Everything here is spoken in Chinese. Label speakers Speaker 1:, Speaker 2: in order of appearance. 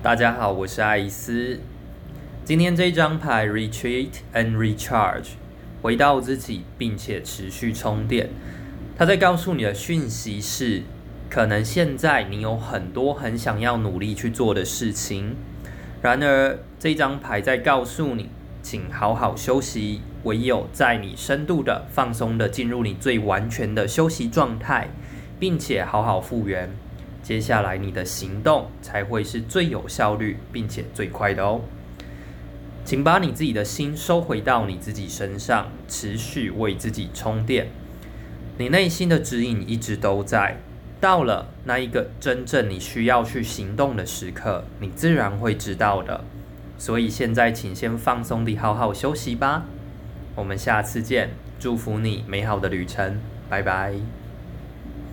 Speaker 1: 大家好，我是艾斯。今天这张牌 Retreat and Recharge，回到自己，并且持续充电。它在告诉你的讯息是：可能现在你有很多很想要努力去做的事情，然而这张牌在告诉你，请好好休息。唯有在你深度的放松的进入你最完全的休息状态，并且好好复原。接下来你的行动才会是最有效率，并且最快的哦。请把你自己的心收回到你自己身上，持续为自己充电。你内心的指引一直都在，到了那一个真正你需要去行动的时刻，你自然会知道的。所以现在，请先放松地好好休息吧。我们下次见，祝福你美好的旅程，拜拜。